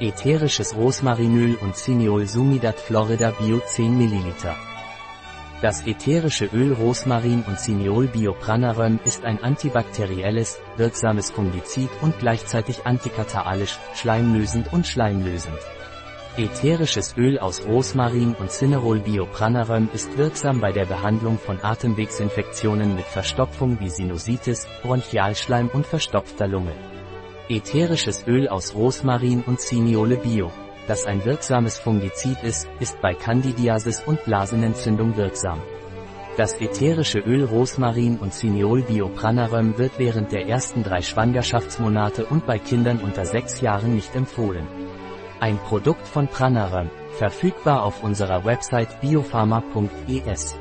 Ätherisches Rosmarinöl und Cineol Sumidat Florida Bio 10 ml. Das ätherische Öl Rosmarin und Cineol Biopranarum ist ein antibakterielles, wirksames Fungizid und gleichzeitig antikataralisch, schleimlösend und schleimlösend. Ätherisches Öl aus Rosmarin und Cinerol Biopranarum ist wirksam bei der Behandlung von Atemwegsinfektionen mit Verstopfung wie Sinusitis, Bronchialschleim und verstopfter Lunge. Ätherisches Öl aus Rosmarin und Cineole Bio, das ein wirksames Fungizid ist, ist bei Candidiasis und Blasenentzündung wirksam. Das ätherische Öl Rosmarin und Cineol Biopranarum wird während der ersten drei Schwangerschaftsmonate und bei Kindern unter sechs Jahren nicht empfohlen. Ein Produkt von Pranarum, verfügbar auf unserer Website biopharma.es.